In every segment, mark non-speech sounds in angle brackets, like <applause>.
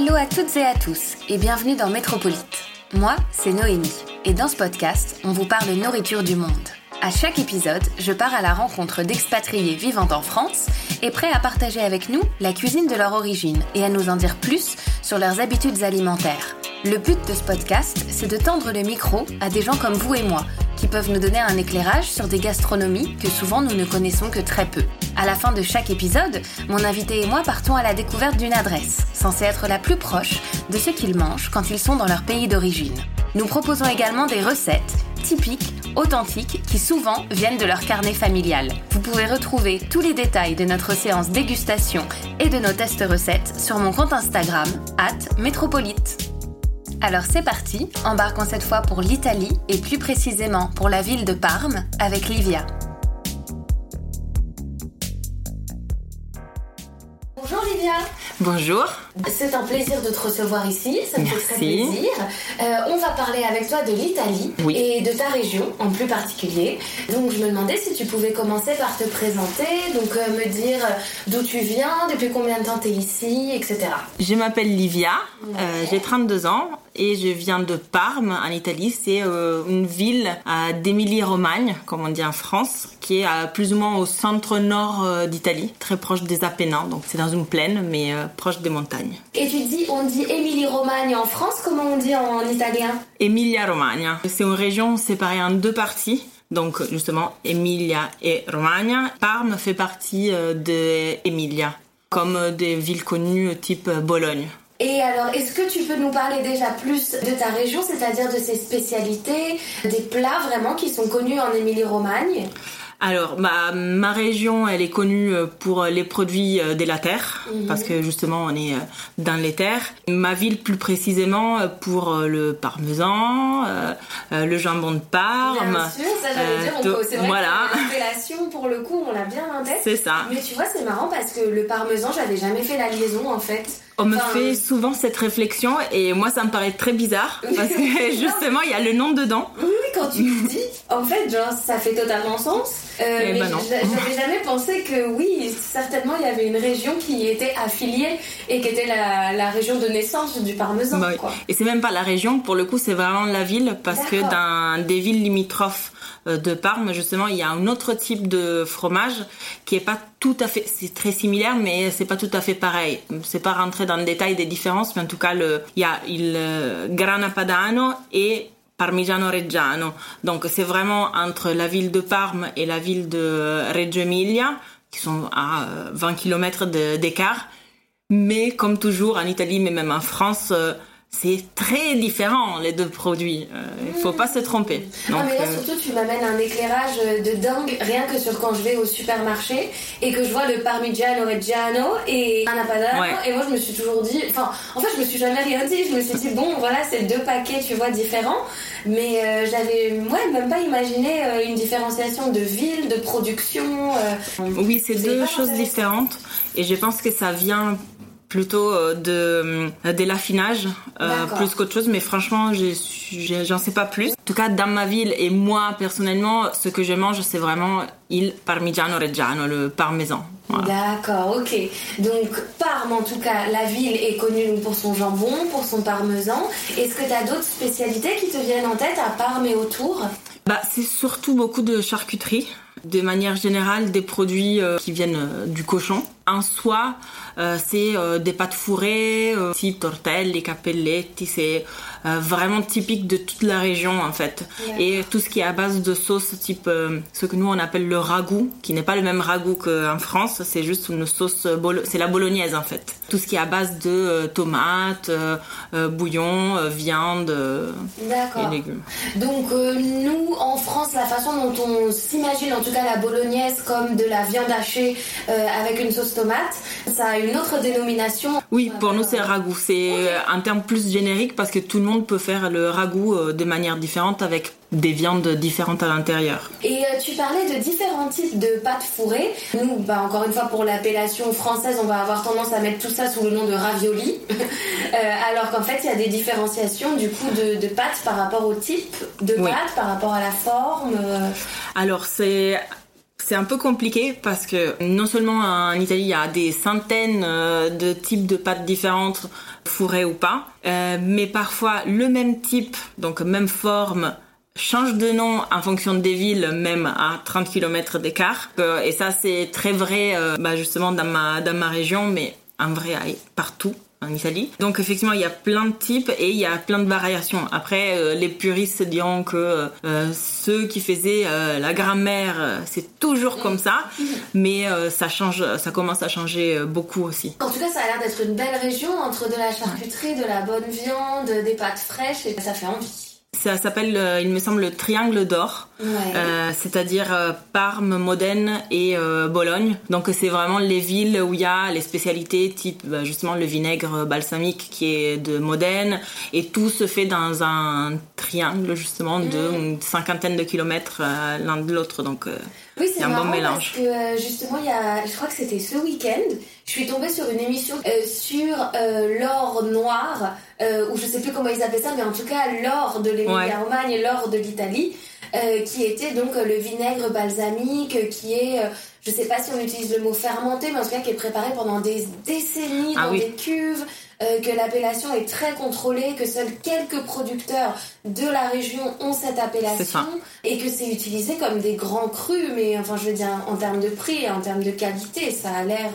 Hello à toutes et à tous et bienvenue dans Métropolite. Moi, c'est Noémie et dans ce podcast, on vous parle nourriture du monde. À chaque épisode, je pars à la rencontre d'expatriés vivant en France et prêts à partager avec nous la cuisine de leur origine et à nous en dire plus sur leurs habitudes alimentaires. Le but de ce podcast, c'est de tendre le micro à des gens comme vous et moi, qui peuvent nous donner un éclairage sur des gastronomies que souvent nous ne connaissons que très peu. À la fin de chaque épisode, mon invité et moi partons à la découverte d'une adresse, censée être la plus proche de ce qu'ils mangent quand ils sont dans leur pays d'origine. Nous proposons également des recettes typiques, authentiques, qui souvent viennent de leur carnet familial. Vous pouvez retrouver tous les détails de notre séance dégustation et de nos tests recettes sur mon compte Instagram, at métropolite. Alors c'est parti, embarquons cette fois pour l'Italie et plus précisément pour la ville de Parme avec Livia. Bonjour Livia Bonjour. C'est un plaisir de te recevoir ici, ça me fait très Merci. plaisir. Euh, on va parler avec toi de l'Italie Oui. et de ta région en plus particulier. Donc je me demandais si tu pouvais commencer par te présenter, donc euh, me dire d'où tu viens, depuis combien de temps tu es ici, etc. Je m'appelle Livia, euh, j'ai 32 ans et je viens de Parme en Italie. C'est euh, une ville euh, d'Émilie-Romagne, comme on dit en France, qui est euh, plus ou moins au centre-nord euh, d'Italie, très proche des Apennins. Donc c'est dans une plaine, mais euh, proche des montagnes. Et tu dis, on dit Émilie-Romagne en France, comment on dit en italien Emilia-Romagna. C'est une région séparée en deux parties. Donc justement, Emilia et Romagna. Parme fait partie euh, de Emilia, comme euh, des villes connues euh, type Bologne. Et alors, est-ce que tu peux nous parler déjà plus de ta région, c'est-à-dire de ses spécialités, des plats vraiment qui sont connus en Émilie-Romagne? Alors, ma, ma région, elle est connue euh, pour les produits euh, de la terre, Mhm. parce que justement, on est euh, dans les terres. Ma ville, plus précisément, euh, pour euh, le parmesan, euh, euh, le jambon de Parme. Bien sûr, ça j'allais euh, dire, c'est vrai voilà. que pour le coup, on l'a bien en tête. C'est ça. Mais tu vois, c'est marrant parce que le parmesan, j'avais jamais fait la liaison en fait. On me Enfin, fait souvent cette réflexion et moi, ça me paraît très bizarre, <laughs> parce que justement, il y a le nom dedans. Oui, oui, quand tu le dis, en fait, genre, ça fait totalement sens. Euh, Eh mais ben j'a- j'avais jamais pensé que oui, certainement, il y avait une région qui était affiliée et qui était la, la région de naissance du parmesan, Bah oui. quoi. Et c'est même pas la région, pour le coup, c'est vraiment la ville, parce que dans des villes limitrophes euh, de Parme, justement, il y a un autre type de fromage qui est pas tout à fait, c'est très similaire, mais c'est pas tout à fait pareil. C'est pas rentrer dans le détail des différences, mais en tout cas, le, il y a il euh, Grana Padano et Parmigiano Reggiano. Donc c'est vraiment entre la ville de Parme et la ville de Reggio Emilia, qui sont à euh, 20 km d'écart. Mais comme toujours en Italie, mais même en France, euh, c'est très différent les deux produits. Euh, Il faut pas se tromper. ah, Donc, mais là, euh, surtout, tu m'amènes un éclairage de dingue, rien que sur quand je vais au supermarché et que je vois le Parmigiano Reggiano et un Padano. Ouais. Et moi, je me suis toujours dit, enfin, en fait, je me suis jamais rien dit. Je me suis dit, bon, voilà, c'est deux paquets, tu vois, différents. Mais euh, j'avais, ouais, même pas imaginé euh, une différenciation de ville, de production. euh. oui, c'est deux choses différentes. Et je pense que ça vient plutôt euh, de, euh, de l'affinage euh, D'accord. plus qu'autre chose. Mais franchement, j'en sais pas plus. En tout cas, dans ma ville et moi personnellement, ce que je mange, c'est vraiment il Parmigiano Reggiano, le parmesan. Voilà. D'accord, ok. Donc Parme, en tout cas, la ville est connue pour son jambon, pour son parmesan. Est-ce que tu as d'autres spécialités qui te viennent en tête à Parme et autour? Bah, c'est surtout beaucoup de charcuterie. de manière générale des produits qui viennent du cochon. En soi, c'est des pâtes fourrées, type tortelli, capelletti, c'est euh, vraiment typique de toute la région en fait. Et tout ce qui est à base de sauce type euh, ce que nous on appelle le ragoût, qui n'est pas le même ragoût qu'en France, c'est juste une sauce, c'est la bolognaise en fait. Tout ce qui est à base de euh, tomates, bouillon, viande et légumes. Donc nous en France, la façon dont on s'imagine en tout cas la bolognaise comme de la viande hachée avec une sauce tomate, ça a une autre dénomination. Oui, pour nous c'est ragoût. C'est un terme plus générique parce que tout le monde peut faire le ragoût euh, de manière différente avec des viandes différentes à l'intérieur. Et euh, tu parlais de différents types de pâtes fourrées. Nous, bah, encore une fois, pour l'appellation française, on va avoir tendance à mettre tout ça sous le nom de ravioli. <laughs> Euh, alors qu'en fait, il y a des différenciations du coup de, pâtes par rapport au type de pâte, par rapport à la forme. Alors, c'est c'est un peu compliqué parce que non seulement en Italie il y a des centaines de types de pâtes différentes fourré ou pas. Euh, mais parfois, le même type, donc même forme, change de nom en fonction des villes, même à 30 km d'écart. Euh, et ça, c'est très vrai, euh, bah, justement, dans ma, dans ma région, mais en vrai, partout en Italie. Donc effectivement, il y a plein de types et il y a plein de variations. Après, euh, les puristes diront que euh, ceux qui faisaient euh, la grammaire, c'est toujours comme ça, mais ça change, ça commence à changer beaucoup aussi. En tout cas, ça a l'air d'être une belle région entre de la charcuterie, de la bonne viande, des pâtes fraîches et ça fait envie. Ça s'appelle, euh, il me semble, le triangle d'or, euh, c'est-à-dire euh, Parme, Modène et Bologne. Donc c'est vraiment les villes où il y a les spécialités type bah, justement le vinaigre balsamique qui est de Modène et tout se fait dans un triangle justement de une cinquantaine de kilomètres l'un de l'autre. Donc oui, c'est un bon mélange. Parce que justement, il y a, je crois que c'était ce week-end, je suis tombée sur une émission sur l'or noir euh, ou je sais plus comment ils appellent ça, mais en tout cas l'or de l'Émilie-Romagne et l'or de l'Italie, euh, qui était donc le vinaigre balsamique, qui est, euh, je sais pas si on utilise le mot fermenté, mais en tout cas qui est préparé pendant des décennies ah dans des cuves. Euh, que l'appellation est très contrôlée, que seuls quelques producteurs de la région ont cette appellation et que c'est utilisé comme des grands crus, mais enfin je veux dire en termes de prix, en termes de qualité, ça a l'air,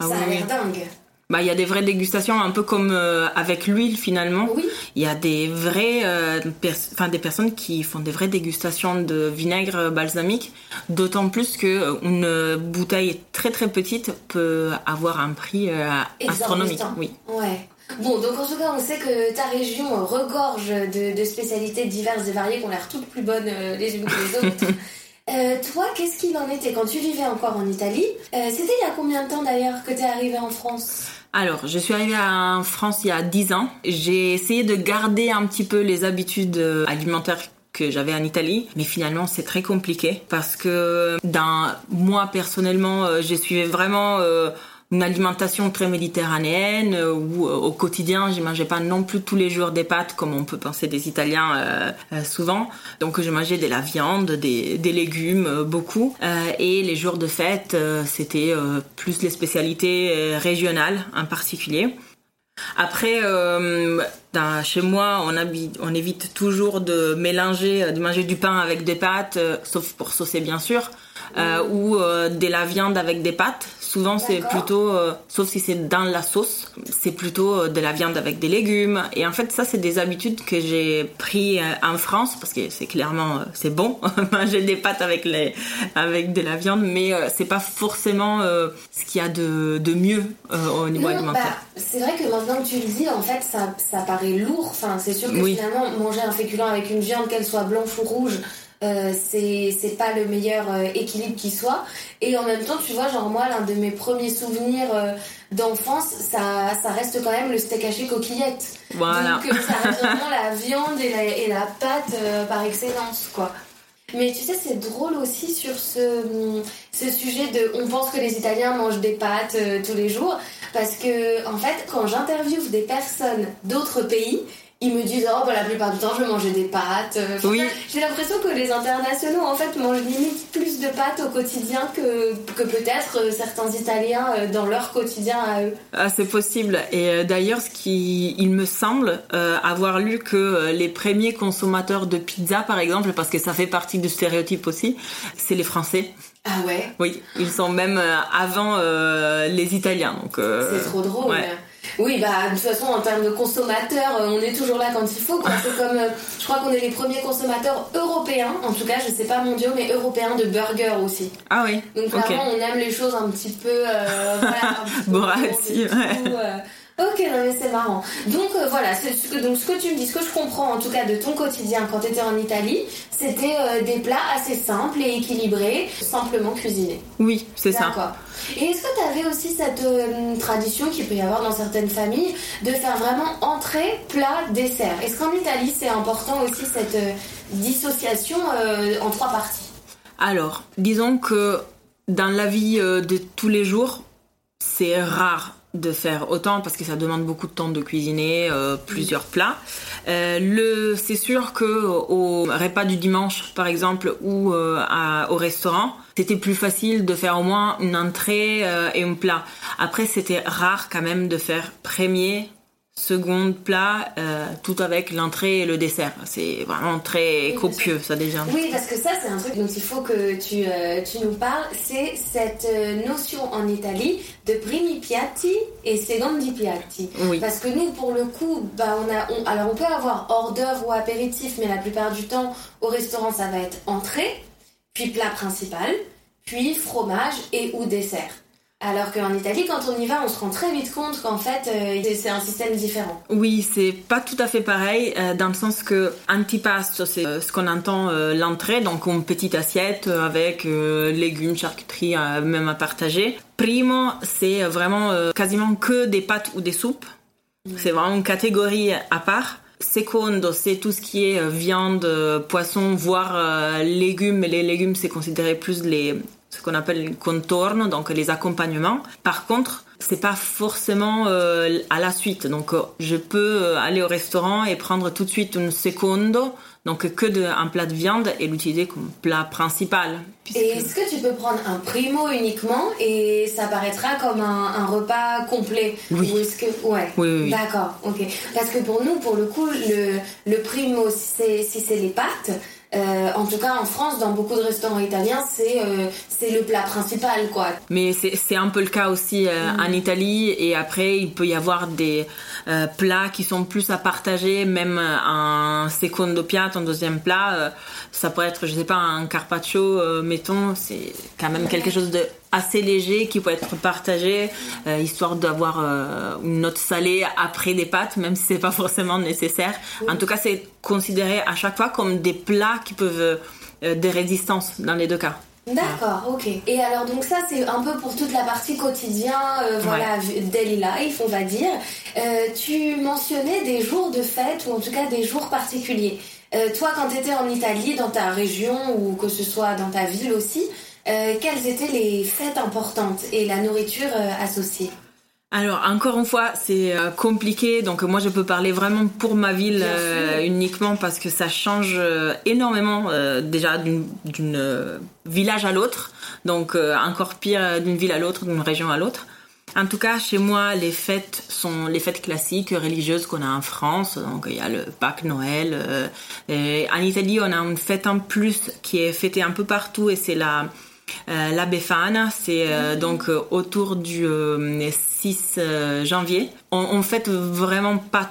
ah ça a l'air dingue bah il y a des vraies dégustations un peu comme euh, avec l'huile finalement. Oui. Il y a des vrais euh, enfin des personnes qui font des vraies dégustations de vinaigre balsamique, d'autant plus que euh, une bouteille très très petite peut avoir un prix astronomique. Oui. Ouais. Bon, donc en tout cas, on sait que ta région regorge de, de spécialités diverses et variées qui ont l'air toutes plus bonnes les unes que les autres. <laughs> toi, qu'est-ce qu'il en était quand tu vivais encore en Italie C'était il y a combien de temps d'ailleurs que tu es arrivée en France alors, je suis arrivée en France il y a 10 ans. J'ai essayé de garder un petit peu les habitudes euh, alimentaires que j'avais en Italie, mais finalement c'est très compliqué parce que dans moi personnellement, euh, je suivais vraiment euh, une alimentation très méditerranéenne euh, où euh, au quotidien je mangeais pas non plus tous les jours des pâtes comme on peut penser des Italiens euh, souvent. Donc je mangeais de la viande, des, des légumes, beaucoup. et les jours de fête, c'était plus les spécialités régionales en particulier. Après, dans, chez moi, on, habite, on évite toujours de mélanger, de manger du pain avec des pâtes, sauf pour saucer bien sûr, ou de la viande avec des pâtes. Souvent, c'est plutôt, euh, sauf si c'est dans la sauce, c'est plutôt euh, de la viande avec des légumes. Et en fait, ça, c'est des habitudes que j'ai pris euh, en France parce que c'est clairement, c'est bon <laughs> manger des pâtes avec les, avec de la viande, mais c'est pas forcément ce qu'il y a de, de mieux au niveau alimentaire. Bah, c'est vrai que maintenant que tu le dis, en fait, ça, ça paraît lourd. Enfin, c'est sûr que finalement, manger un féculent avec une viande, qu'elle soit blanche ou rouge, euh, c'est pas le meilleur euh, équilibre qui soit. Et en même temps, tu vois, genre moi, l'un de mes premiers souvenirs euh, d'enfance, ça, ça reste quand même le steak haché coquillette. Voilà. Donc ça reste vraiment la viande et la, et la pâte par excellence, quoi. Mais tu sais, c'est drôle aussi sur ce, ce sujet de on pense que les Italiens mangent des pâtes tous les jours. Parce que, en fait, quand j'interviewe des personnes d'autres pays, ils me disent oh bah la plupart du temps je vais manger des pâtes. oui. J'ai l'impression que les internationaux en fait mangent limite plus de pâtes au quotidien que, que peut-être certains Italiens dans leur quotidien à eux. Ah, c'est possible. Et d'ailleurs, ce qui il me semble avoir lu que les premiers consommateurs de pizza par exemple, parce que ça fait partie du stéréotype aussi, c'est les Français. Ah ouais? Oui, ils sont même avant les Italiens. Donc c'est trop drôle. Oui, bah de toute façon, en termes de consommateurs, euh, on est toujours là quand il faut. C'est comme, euh, je crois qu'on est les premiers consommateurs européens, en tout cas, je sais pas mondiaux, mais européens de burgers aussi. Ah oui. Donc vraiment, on aime les choses un petit peu, euh, voilà, un petit <laughs> peu Ok, non mais c'est marrant. Donc euh, voilà, ce, donc ce que tu me dis, ce que je comprends en tout cas de ton quotidien quand tu étais en Italie, c'était euh, des plats assez simples et équilibrés, simplement cuisinés. Oui, c'est ça. D'accord. Et est-ce que tu avais aussi cette euh, tradition qu'il peut y avoir dans certaines familles de faire vraiment entrée, plat, dessert? Est-ce qu'en Italie c'est important aussi cette dissociation en trois parties? Alors, disons que dans la vie de tous les jours, c'est rare de faire autant parce que ça demande beaucoup de temps de cuisiner euh, plusieurs plats. Euh, le, c'est sûr que au repas du dimanche, par exemple, ou euh, au restaurant, c'était plus facile de faire au moins une entrée et un plat. Après, c'était rare quand même de faire premier, seconde plat, euh, tout avec l'entrée et le dessert. C'est vraiment très copieux, ça déjà. Oui, parce que ça, c'est un truc dont il faut que tu, euh, tu nous parles. C'est cette euh, notion en Italie de primi piatti et secondi piatti. Oui. Parce que nous, pour le coup, bah, on a, alors on peut avoir hors d'œuvre ou apéritif, mais la plupart du temps, au restaurant, ça va être entrée, puis plat principal, puis fromage et ou dessert. Alors qu'en Italie, quand on y va, on se rend très vite compte qu'en fait, euh, c'est un système différent. Oui, c'est pas tout à fait pareil, euh, dans le sens que antipasto, c'est euh, ce qu'on entend l'entrée, donc une petite assiette avec légumes, charcuterie, même à partager. Primo, c'est vraiment quasiment que des pâtes ou des soupes. Mm. C'est vraiment une catégorie à part. Secondo, c'est tout ce qui est viande, poisson, voire légumes. Les légumes, c'est considéré plus les ce qu'on appelle le contourne, donc les accompagnements. Par contre, c'est pas forcément euh, à la suite. Donc, euh, je peux euh, aller au restaurant et prendre tout de suite un secondo, donc que de, un plat de viande et l'utiliser comme plat principal. Et est-ce que tu peux prendre un primo uniquement et ça paraîtra comme un, repas complet? Oui. Ou est-ce que ouais. Oui, oui, D'accord, ok. Parce que pour nous, pour le coup, le, le primo, si c'est les pâtes. Euh, en tout cas, en France, dans beaucoup de restaurants italiens, c'est euh, c'est le plat principal, quoi. Mais c'est un peu le cas aussi euh, mm. en Italie. Et après, il peut y avoir des plats qui sont plus à partager, même un secondo piatto, un deuxième plat. ça pourrait être, je sais pas, un carpaccio, mettons. C'est quand même quelque chose de assez léger qui peut être partagé euh, histoire d'avoir euh, une note salée après des pâtes même si c'est pas forcément nécessaire en tout cas c'est considéré à chaque fois comme des plats qui peuvent euh, des résistances dans les deux cas D'accord, ok. Et alors donc ça c'est un peu pour toute la partie quotidien, voilà, daily life on va dire. tu mentionnais des jours de fête ou en tout cas des jours particuliers. toi quand tu étais en Italie, dans ta région ou que ce soit dans ta ville aussi, euh, quelles étaient les fêtes importantes et la nourriture euh, associée alors encore une fois, c'est euh, compliqué, donc moi je peux parler vraiment pour ma ville uniquement parce que ça change énormément déjà d'une village à l'autre, donc encore pire d'une ville à l'autre, d'une région à l'autre. En tout cas, chez moi, les fêtes sont les fêtes classiques religieuses qu'on a en France. Donc, il y a le Pâques, Noël. en Italie, on a une fête en plus qui est fêtée un peu partout et c'est la euh, la Befana, c'est euh, donc euh, autour du 6 janvier. On, on fête vraiment pas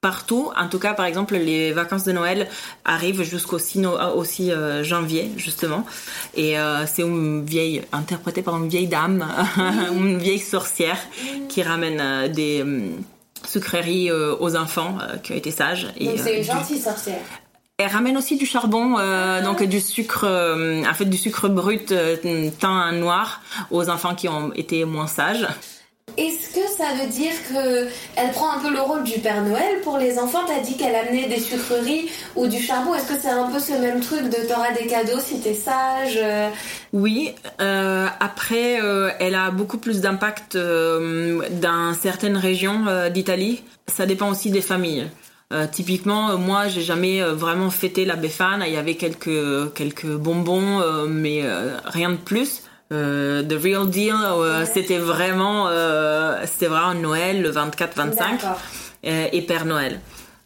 partout. En tout cas, par exemple, les vacances de Noël arrivent jusqu'au 6, janvier, justement. Et c'est une vieille, interprétée par une vieille dame, <laughs> une vieille sorcière, qui ramène des sucreries aux enfants qui ont été sages. Donc c'est une gentille sorcière. Elle ramène aussi du charbon, euh, ah. donc du sucre, euh, en fait du sucre brut euh, teint noir aux enfants qui ont été moins sages. Est-ce que ça veut dire que elle prend un peu le rôle du Père Noël pour les enfants? T'as dit qu'elle amenait des sucreries ou du charbon. Est-ce que c'est un peu ce même truc de t'auras des cadeaux si t'es sage Oui. après, elle a beaucoup plus d'impact dans certaines régions d'Italie. Ça dépend aussi des familles. Typiquement, moi, j'ai jamais vraiment fêté la Befana. Il y avait quelques quelques bonbons, mais rien de plus. the real deal, c'était vraiment, c'était vraiment Noël, le 24-25 et Père Noël.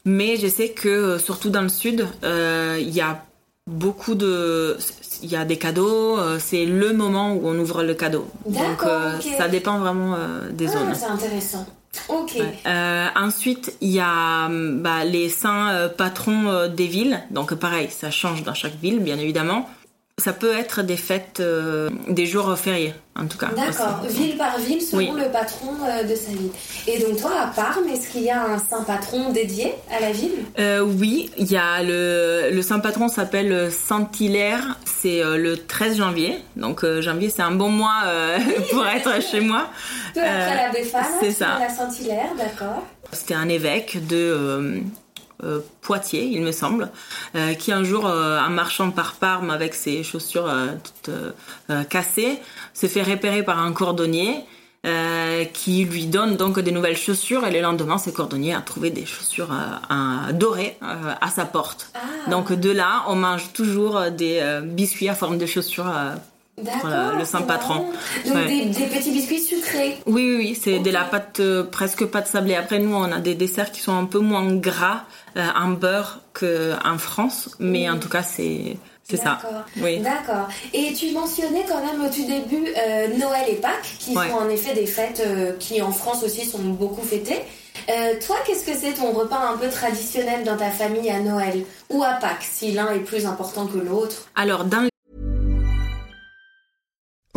Mais je sais que surtout dans le sud, il y a beaucoup de il y a des cadeaux euh, c'est le moment où on ouvre le cadeau donc euh, ça dépend vraiment euh, des ah, zones c'est intéressant Ok. ensuite, il y a bah, les saints patrons des villes. Donc pareil, ça change dans chaque ville, bien évidemment. Ça peut être des fêtes, euh, des jours fériés, en tout cas. D'accord, ville par ville, selon le patron euh, de sa ville. Et donc toi, à Parme, est-ce qu'il y a un saint patron dédié à la ville? Euh, Oui, il y a le, le saint patron s'appelle Saint-Hilaire, c'est le 13 janvier. Donc janvier, c'est un bon mois <laughs> pour être chez moi. Peu après la Befana, c'est ça. la Saint-Hilaire, d'accord. C'était un évêque de euh, Poitiers, il me semble, euh, qui un jour, euh, en marchant par Parme avec ses chaussures toutes cassées, se fait repérer par un cordonnier qui lui donne donc des nouvelles chaussures et le lendemain, ce cordonnier a trouvé des chaussures dorées à sa porte. Ah. Donc de là, on mange toujours des biscuits à forme de chaussures le saint patron. Donc des, petits biscuits sucrés. Oui, oui, oui c'est de la pâte, presque pâte sablée. Après, nous, on a des desserts qui sont un peu moins gras en euh, beurre qu'en France, mais en tout cas, c'est c'est ça. Oui. D'accord. Et tu mentionnais quand même au tout début euh, Noël et Pâques, qui sont en effet des fêtes euh, qui en France aussi sont beaucoup fêtées. toi, qu'est-ce que c'est ton repas un peu traditionnel dans ta famille à Noël ou à Pâques, si l'un est plus important que l'autre? Alors, dans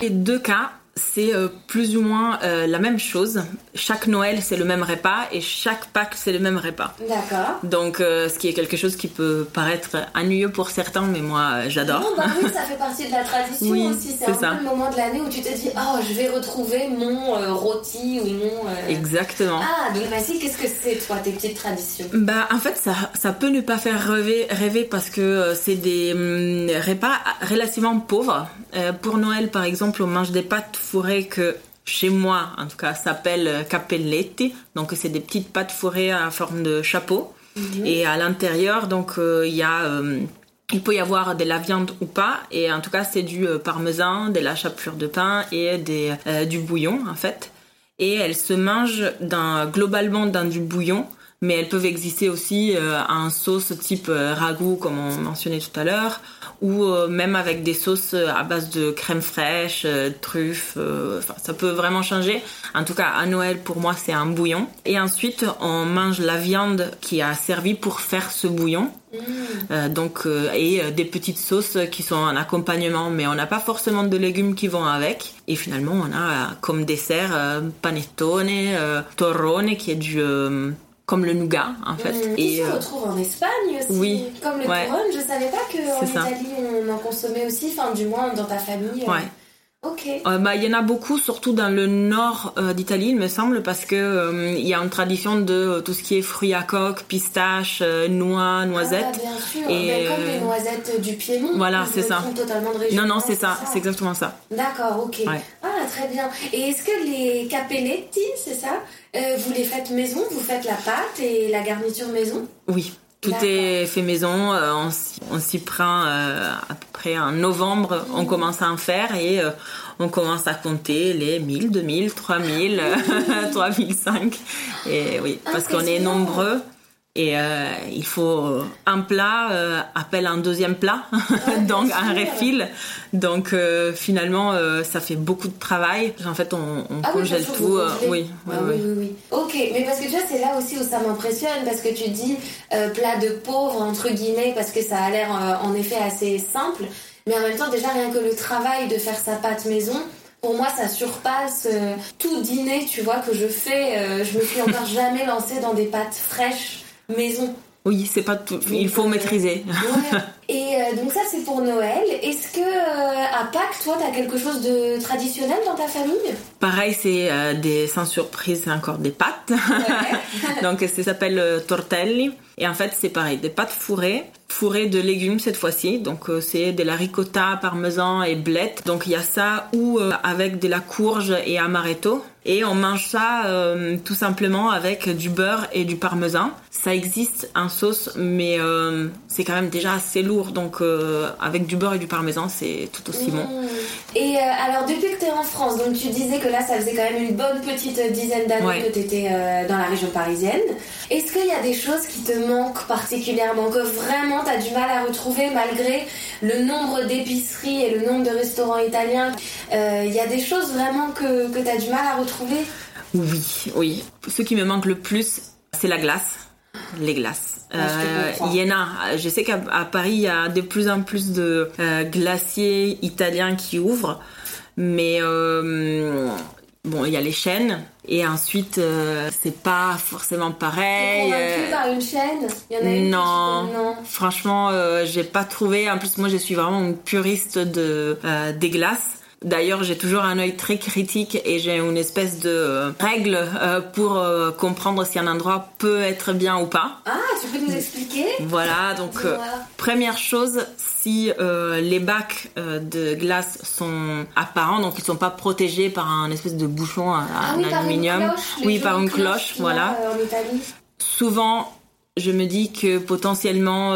Les deux cas, c'est euh, plus ou moins euh, la même chose. Chaque Noël, c'est le même repas et chaque Pâques, c'est le même repas. D'accord. Donc, euh, ce qui est quelque chose qui peut paraître ennuyeux pour certains, mais moi, j'adore. Non, bah oui, ça fait partie de la <laughs> tradition aussi. C'est un peu le moment de l'année où tu te dis, oh, je vais retrouver mon rôti ou mon. Exactement. Ah, donc Mathilde, qu'est-ce que c'est, toi, tes petites traditions? Bah, en fait, ça, ça peut ne pas faire rêver, rêver parce que c'est des hum, repas relativement pauvres. pour Noël, par exemple, on mange des pâtes fourrées que chez moi, en tout cas, s'appelle capelletti. Donc, c'est des petites pâtes fourrées en forme de chapeau. Mhm. Et à l'intérieur, donc, euh, il y a. Euh, il peut y avoir de la viande ou pas, et en tout cas c'est du euh, parmesan, de la chapelure de pain et des, du bouillon en fait. Et elles se dans, globalement dans du bouillon, mais elles peuvent exister aussi en sauce type ragoût comme on mentionnait tout à l'heure, ou euh, même avec des sauces euh, à base de crème fraîche, euh, truffes. Enfin, ça peut vraiment changer. En tout cas, à Noël, pour moi, c'est un bouillon. Et ensuite, on mange la viande qui a servi pour faire ce bouillon. Mm. donc et des petites sauces qui sont un accompagnement, mais on n'a pas forcément de légumes qui vont avec. Et finalement, on a comme dessert panettone, torrone qui est du comme le nougat en fait. Mmh, et on retrouve en Espagne aussi. Oui. Comme le ouais. couronne, je savais pas qu'en Italie on en consommait aussi, enfin du moins dans ta famille. Ouais. Ok. Euh, bah, il y en a beaucoup, surtout dans le nord euh, d'Italie, il me semble, parce que euh, il y a une tradition de tout ce qui est fruits à coque, pistaches, noix, noisettes. Ah, bien sûr. Et comme les noisettes du Piémont. Voilà, c'est ça. Totalement de non, non, c'est ça, c'est exactement ça. D'accord, ok. Ah, très bien. Et est-ce que les capelletti, c'est ça Vous les faites maison Vous faites la pâte et la garniture maison? Oui. Tout est fait maison, euh, on, s'y prend euh, à peu près en novembre, on commence à en faire et euh, on commence à compter les 1000, 2000, 3000, 3005. Et oui, parce qu'on est nombreux. Et euh, il faut un plat euh, appelle un deuxième plat, <laughs> donc un refill. Donc euh, finalement, ça fait beaucoup de travail. En fait, on, on ah congèle tout. Oui, oui, oui, oui, Ok, mais parce que tu vois, c'est là aussi où ça m'impressionne, parce que tu dis plat de pauvre, entre guillemets, parce que ça a l'air en effet assez simple. Mais en même temps, déjà, rien que le travail de faire sa pâte maison, Pour moi, ça surpasse euh, tout dîner, tu vois, que je fais. Euh, je me suis encore <laughs> jamais lancée dans des pâtes fraîches maison. Oui, c'est pas tout. Il faut maîtriser. Ouais. <laughs> Et donc ça, c'est pour Noël. Est-ce que à Pâques, toi, t'as quelque chose de traditionnel dans ta famille? Pareil, c'est des sans surprise, c'est encore des pâtes. Ouais. <laughs> donc ça s'appelle tortelli. Et en fait, c'est pareil, des pâtes fourrées, fourrées de légumes cette fois-ci. Donc euh, c'est de la ricotta, parmesan et blette. Donc il y a ça ou euh, avec de la courge et amaretto. Et on mange ça euh, tout simplement avec du beurre et du parmesan. Ça existe en sauce, mais c'est quand même déjà assez lourd. Donc avec du beurre et du parmesan, c'est tout aussi bon. Mmh. Et alors depuis que tu es en France, donc tu disais que là ça faisait quand même une bonne petite dizaine d'années que tu étais dans la région parisienne. Est-ce qu'il y a des choses qui te manquent particulièrement, que vraiment tu as du mal à retrouver malgré le nombre d'épiceries et le nombre de restaurants italiens? Euh, Il y a des choses vraiment que, que tu as du mal à retrouver Oui, oui. Ce qui me manque le plus, c'est la glace. Les glaces. Euh, il y en a. Je sais qu'à Paris, il y a de plus en plus de euh, glaciers italiens qui ouvrent. Mais bon, il y a les chaînes. Et ensuite, euh, c'est pas forcément pareil. Par une chaîne? Il y en a une non. non. Franchement, euh, j'ai pas trouvé. En plus, moi, je suis vraiment une puriste de euh, des glaces. D'ailleurs, j'ai toujours un œil très critique et j'ai une espèce de règle pour comprendre si un endroit peut être bien ou pas. Ah, tu peux nous expliquer? Voilà, donc première chose, si euh, les bacs euh, de glace sont apparents, donc ils sont pas protégés par un espèce de bouchon à, ah aluminium, oui, par une cloche, voilà. Euh, Souvent, je me dis que potentiellement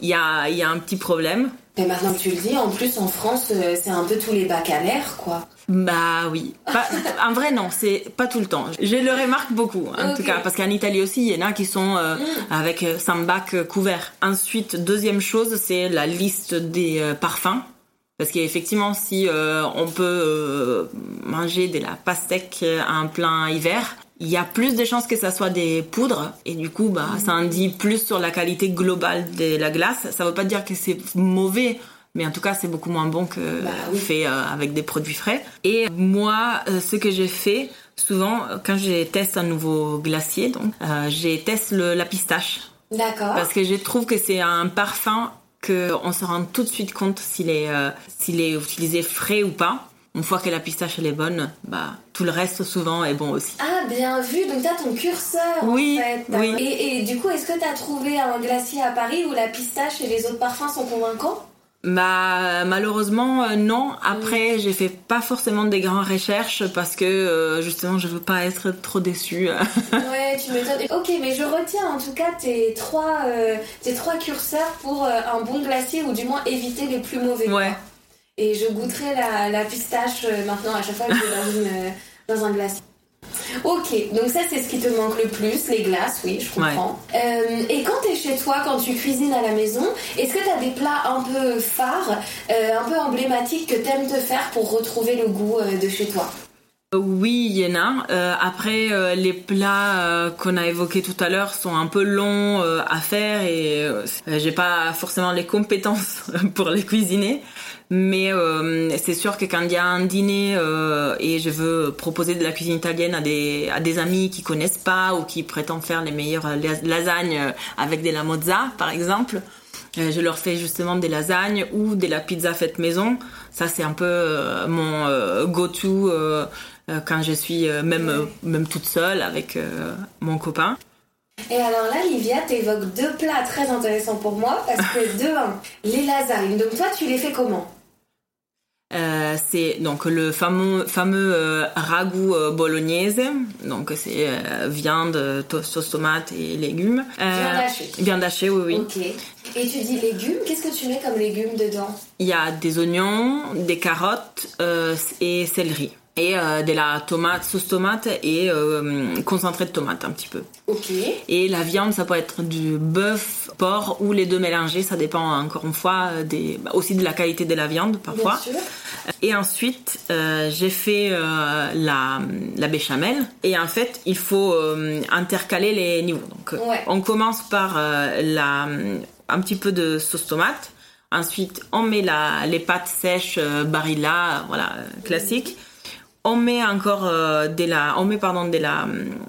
il y a, y, a, un petit problème. Et maintenant que tu le dis, en plus en France, c'est un peu tous les bacs à l'air, quoi. Bah oui. <laughs> en vrai, non, c'est pas tout le temps. Je le remarque beaucoup, en tout cas, parce qu'en Italie aussi, il y en a qui sont euh, mm. avec 100 euh, bacs euh, couverts. Ensuite, deuxième chose, c'est la liste des parfums. Parce qu'effectivement, si on peut manger de la pastèque en plein hiver, il y a plus de chances que ça soit des poudres et du coup bah ça en dit plus sur la qualité globale de la glace ça veut pas dire que c'est mauvais mais en tout cas c'est beaucoup moins bon que bah fait euh, avec des produits frais. Et moi, euh, ce que j'ai fait souvent quand je teste un nouveau glacier, donc euh, j'ai teste la pistache. D'accord. Parce que je trouve que c'est un parfum que on se rend tout de suite compte s'il est s'il est utilisé frais ou pas. Une fois que la pistache elle est bonne, bah tout le reste souvent est bon aussi. Ah bien vu, donc t'as ton curseur oui, en fait. Oui. Et, et du coup, est-ce que t'as trouvé un glacier à Paris où la pistache et les autres parfums sont convaincants? Bah malheureusement euh, non. Après j'ai fait pas forcément des grandes recherches parce que euh, justement je veux pas être trop déçue. <laughs> ouais, tu m'étonnes. Ok, mais je retiens en tout cas tes trois euh, tes trois curseurs pour un bon glacier ou du moins éviter les plus mauvais. Ouais. Et je goûterai la, la pistache maintenant à chaque fois que je vais dans, dans un glacier. Ok, donc ça c'est ce qui te manque le plus, les glaces, oui, je comprends. Euh, et quand tu es chez toi, quand tu cuisines à la maison, est-ce que tu as des plats un peu phares, euh, un peu emblématiques que tu aimes te faire pour retrouver le goût euh, de chez toi? Oui, il y en a. après, les plats qu'on a évoqués tout à l'heure sont un peu longs à faire et j'ai pas forcément les compétences <laughs> pour les cuisiner. Mais euh, c'est sûr que quand il y a un dîner euh, et je veux proposer de la cuisine italienne à des, à des amis qui connaissent pas ou qui prétendent faire les meilleures lasagnes avec des la mozza, par exemple, euh, je leur fais justement des lasagnes ou de la pizza faite maison. Ça, c'est un peu mon go-to quand je suis même, même toute seule avec mon copain. Et alors là, Livia, t'évoques deux plats très intéressants pour moi parce que <laughs> de un, les lasagnes. Donc toi, tu les fais comment? Euh, c'est donc le fameux fameux euh, ragoût euh, bolognaise. Donc c'est viande, sauce tomate et légumes. viande hachée. Viande hachée, oui, oui. Ok. Et tu dis légumes, qu'est-ce que tu mets comme légumes dedans? Il y a des oignons, des carottes et céleri et de la tomate, sauce tomate et concentré de tomate un petit peu. Ok. Et la viande, ça peut être du bœuf, porc ou les deux mélangés, ça dépend encore une fois des, bah, aussi de la qualité de la viande parfois. Bien sûr. Et ensuite, euh, j'ai fait euh, la, la béchamel. Et en fait, il faut euh, intercaler les niveaux. Donc, on commence par la, un petit peu de sauce tomate. Ensuite, on met la, les pâtes sèches euh, Barilla, voilà, classique. On met encore euh, de la, on met pardon de la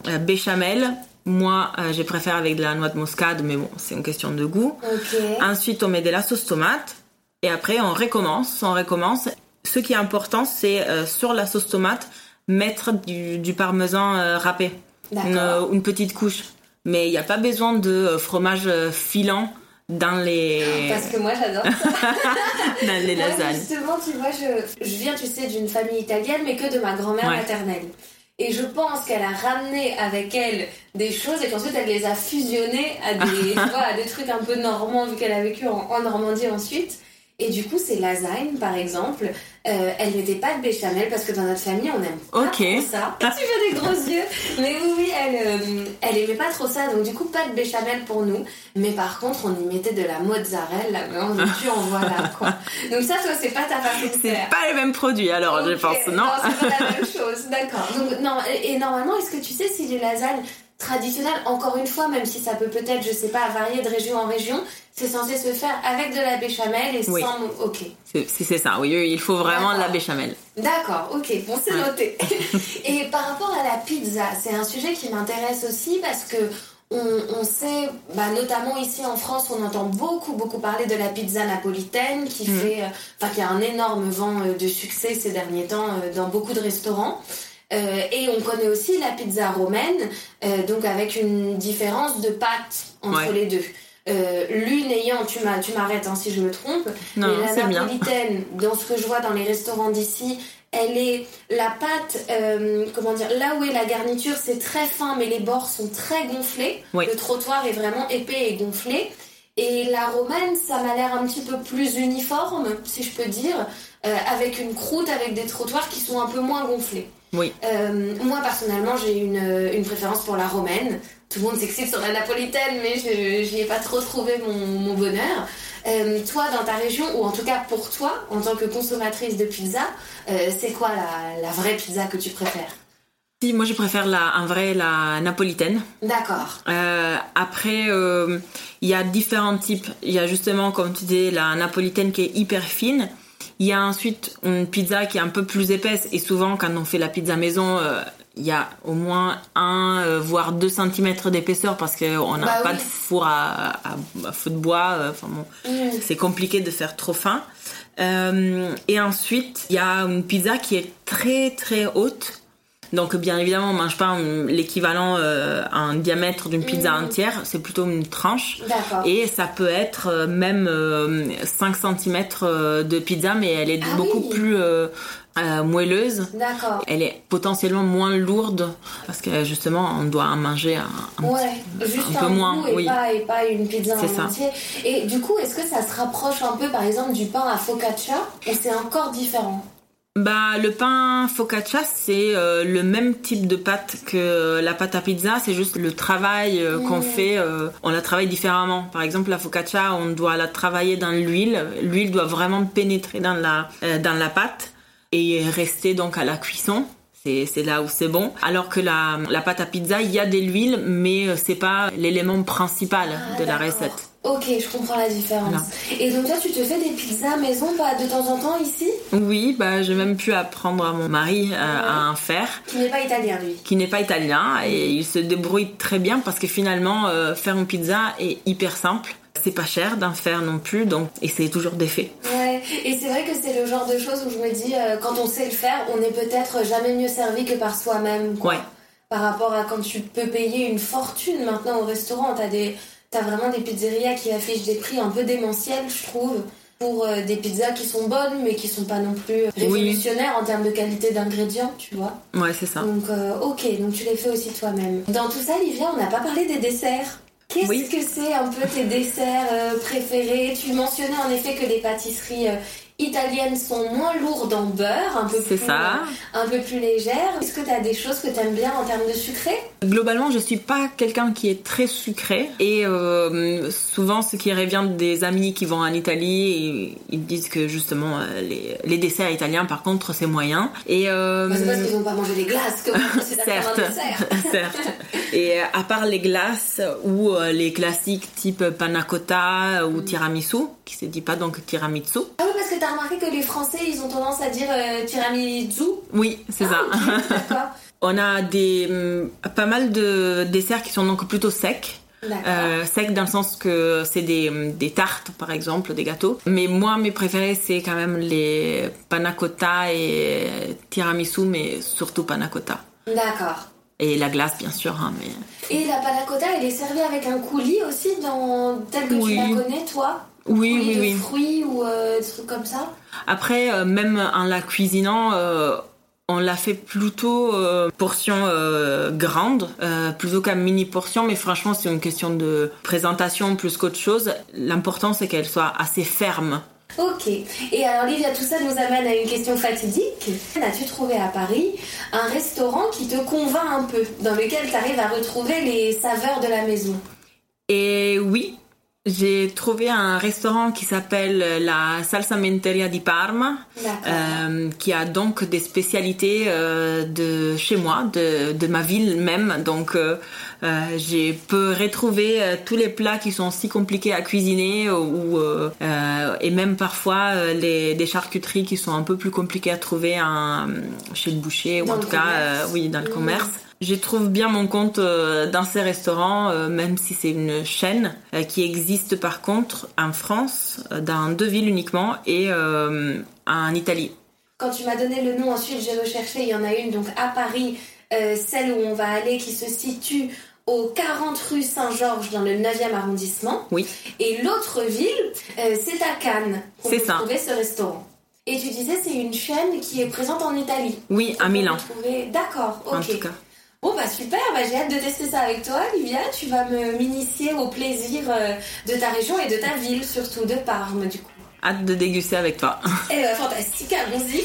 euh, béchamel. Moi, euh, je préfère avec de la noix de muscade, mais bon, c'est une question de goût. Ok. Ensuite, on met de la sauce tomate. Et après, on recommence, on recommence. Ce qui est important, c'est euh, sur la sauce tomate, mettre du, du parmesan euh, râpé. Une, une petite couche. Mais il n'y a pas besoin de fromage filant dans les, Parce que moi j'adore ça. <laughs> dans les Moi, lasagnes. justement, tu vois, je, je viens, tu sais, d'une famille italienne, mais que de ma grand-mère Ouais. maternelle. Et je pense qu'elle a ramené avec elle des choses et qu'ensuite elle les a fusionnées à des, <laughs> tu vois, à des trucs un peu normands, vu qu'elle a vécu en, en Normandie ensuite. Et du coup, ces lasagnes, par exemple, euh, elles mettaient pas de béchamel parce que dans notre famille, on aime pas trop ça. Tu fais des gros yeux. Mais oui, oui, elle, euh, elle aimait pas trop ça. Donc, du coup, pas de béchamel pour nous. Mais par contre, on y mettait de la mozzarella. Mais on tu en <laughs> voilà, quoi. Donc, ça, toi, c'est pas ta façon de C'est pas les mêmes produits alors, je Ok, pense, non c'est pas la même chose, d'accord. Donc, non, et, et normalement, est-ce que tu sais si les lasagnes traditionnelles, encore une fois, même si ça peut peut-être, je sais pas, varier de région en région, c'est censé se faire avec de la béchamel et Oui. sans. Ok. C'est c'est ça, oui, il faut vraiment de la D'accord. béchamel. D'accord, ok, bon c'est Ouais. noté. <laughs> Et par rapport à la pizza, c'est un sujet qui m'intéresse aussi parce que on, on sait, bah, notamment ici en France, on entend beaucoup beaucoup parler de la pizza napolitaine qui Mhm. fait, euh, enfin qui a un énorme vent euh, de succès ces derniers temps euh, dans beaucoup de restaurants. Euh, et on connaît aussi la pizza romaine, euh, donc avec une différence de pâte entre Ouais. les deux. Euh, L'une ayant, tu m'arrêtes hein, si je me trompe, Non, mais la bien. napolitaine, <laughs> dans ce que je vois dans les restaurants d'ici, elle est la pâte, euh, comment dire, là où est la garniture, c'est très fin, mais les bords sont très gonflés. Oui. Le trottoir est vraiment épais et gonflé. Et la romaine, ça m'a l'air un petit peu plus uniforme, si je peux dire, euh, avec une croûte, avec des trottoirs qui sont un peu moins gonflés. Oui. Euh, moi, personnellement, j'ai une, une préférence pour la romaine. Tout le monde s'excite sur la napolitaine, mais je n'y ai pas trop trouvé mon, mon bonheur. Euh, toi, dans ta région, ou en tout cas pour toi, en tant que consommatrice de pizza, euh, c'est quoi la, la vraie pizza que tu préfères? Moi je préfère la, en vrai la napolitaine. D'accord. Euh, après, euh, il y a différents types. Il y a justement, comme tu dis, la napolitaine qui est hyper fine. Il y a ensuite une pizza qui est un peu plus épaisse. Et souvent, quand on fait la pizza maison, euh, il y a au moins 1 voire 2 cm d'épaisseur parce qu'on n'a Bah pas oui. de four à, à- à feu de bois. euh, Enfin bon, c'est compliqué de faire trop fin. Euh, et ensuite, il y a une pizza qui est très très haute. Donc bien évidemment, on mange pas l'équivalent euh, en diamètre d'une pizza Mhm. entière, c'est plutôt une tranche. Et ça peut être euh, même euh, 5 cm de pizza, mais elle est Ah beaucoup oui. plus euh, euh, moelleuse. D'accord. Elle est potentiellement moins lourde parce que justement, on doit en manger un, un Ouais, petit- juste un un, peu moins. et, Oui. pas, et pas une pizza en ça. entier. Et du coup, est-ce que ça se rapproche un peu, par exemple, du pain à focaccia ou c'est encore différent? Bah, le pain focaccia, c'est euh, le même type de pâte que la pâte à pizza, c'est juste le travail euh, qu'on fait, euh, on la travaille différemment. Par exemple, la focaccia, on doit la travailler dans l'huile. L'huile doit vraiment pénétrer dans la, euh, dans la pâte et rester donc à la cuisson. C'est c'est là où c'est bon. Alors que la, la pâte à pizza, il y a de l'huile, mais c'est pas l'élément principal Ah, de la recette. Ok, je comprends la différence. Voilà. Et donc toi, tu te fais des pizzas maison pas de temps en temps ici? Oui, bah, j'ai même pu apprendre à mon mari euh, à en faire. Qui n'est pas italien, lui. qui n'est pas italien et il se débrouille très bien parce que finalement euh, faire une pizza est hyper simple. C'est pas cher d'en faire non plus donc et c'est toujours des faits. Ouais, et c'est vrai que c'est le genre de choses où je me dis, euh, quand on sait le faire, on est peut-être jamais mieux servi que par soi-même. Ouais. Par rapport à quand tu peux payer une fortune maintenant au restaurant, t'as des, t'as vraiment des pizzerias qui affichent des prix un peu démentiels, je trouve, pour euh, des pizzas qui sont bonnes mais qui sont pas non plus révolutionnaires en termes de qualité d'ingrédients, tu vois. Ouais, c'est ça. Donc, euh, ok, donc tu les fais aussi toi-même. Dans tout ça, Livia, on n'a pas parlé des desserts. Qu'est-ce Oui. que c'est un peu tes desserts euh, préférés? Tu mentionnais en effet que les pâtisseries euh, italiennes sont moins lourdes en beurre, un peu plus, ça. euh, un peu plus légères. Est-ce que tu as des choses que tu aimes bien en termes de sucré? Globalement, je suis pas quelqu'un qui est très sucré et euh, souvent ce qui revient des amis qui vont en Italie, ils disent que justement euh, les, les desserts italiens par contre c'est moyen et euh, Bah, C'est parce qu'ils n'ont pas mangé des glaces que <laughs> certes, <laughs> certes. Et à part les glaces ou les classiques type panna cotta ou tiramisu, qui se dit pas donc tiramisu. Ah oui, parce que tu as remarqué que les Français, ils ont tendance à dire tiramisu? Oui, c'est ça. Ah, d'accord. <laughs> On a des, hum, pas mal de desserts qui sont donc plutôt secs. Euh, secs dans le sens que c'est des, hum, des, tartes par exemple, des gâteaux. Mais moi mes préférés c'est quand même les panna cotta et tiramisu, mais surtout panna cotta. D'accord. Et la glace bien sûr. Hein, mais... Et la panna cotta elle est servie avec un coulis aussi dans tel que tu la connais toi? Oui, oui, de oui. fruits ou euh, des trucs comme ça Après, euh, même en la cuisinant, euh, on l'a fait plutôt portion grande, plutôt qu'à mini portion, mais franchement c'est une question de présentation plus qu'autre chose. L'important c'est qu'elle soit assez ferme. Ok. Et alors Livia, tout ça nous amène à une question fatidique. As-tu trouvé à Paris un restaurant qui te convainc un peu, dans lequel tu arrives à retrouver les saveurs de la maison? Et oui, j'ai trouvé un restaurant qui s'appelle la Salsa Menteria di Parma, euh, qui a donc des spécialités euh, de chez moi, de, de ma ville même. Donc, euh, euh j'ai peux retrouver euh, tous les plats qui sont si compliqués à cuisiner ou et même parfois les des charcuteries qui sont un peu plus compliquées à trouver un, chez le boucher ou en tout cas, oui, dans le mmh. commerce. Je trouve bien mon compte euh, dans ces restaurants, euh, même si c'est une chaîne euh, qui existe par contre en France, dans deux villes uniquement, et en Italie. Quand tu m'as donné le nom, ensuite j'ai recherché, il y en a une donc à Paris, celle où on va aller, qui se situe au 40 rue Saint-Georges dans le 9e arrondissement. Oui. Et l'autre ville, c'est à Cannes. C'est ça. trouver ce restaurant. Et tu disais c'est une chaîne qui est présente en Italie. Oui, à Milan. D'accord, ok. En tout cas. Bon bah super, bah, j'ai hâte de tester ça avec toi, Livia. Tu vas me m'initier au plaisir euh, de ta région et de ta ville, surtout de Parme du coup. Hâte de déguster avec toi. Eh bah fantastique, allons-y.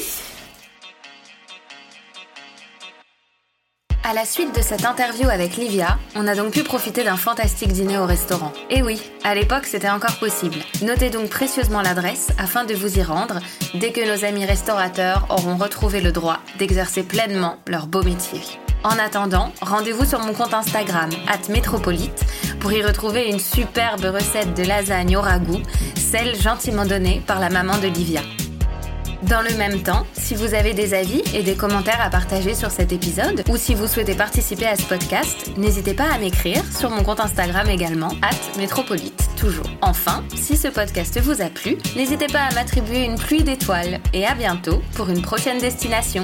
À la suite de cette interview avec Livia, on a donc pu profiter d'un fantastique dîner au restaurant. Et oui, à l'époque c'était encore possible. Notez donc précieusement l'adresse afin de vous y rendre dès que nos amis restaurateurs auront retrouvé le droit d'exercer pleinement leur beau métier. En attendant, rendez-vous sur mon compte Instagram, métropolite, pour y retrouver une superbe recette de lasagne au ragoût, celle gentiment donnée par la maman de Livia. Dans le même temps, si vous avez des avis et des commentaires à partager sur cet épisode, ou si vous souhaitez participer à ce podcast, n'hésitez pas à m'écrire sur mon compte Instagram également, métropolite, toujours. Enfin, si ce podcast vous a plu, n'hésitez pas à m'attribuer une pluie d'étoiles, et à bientôt pour une prochaine destination.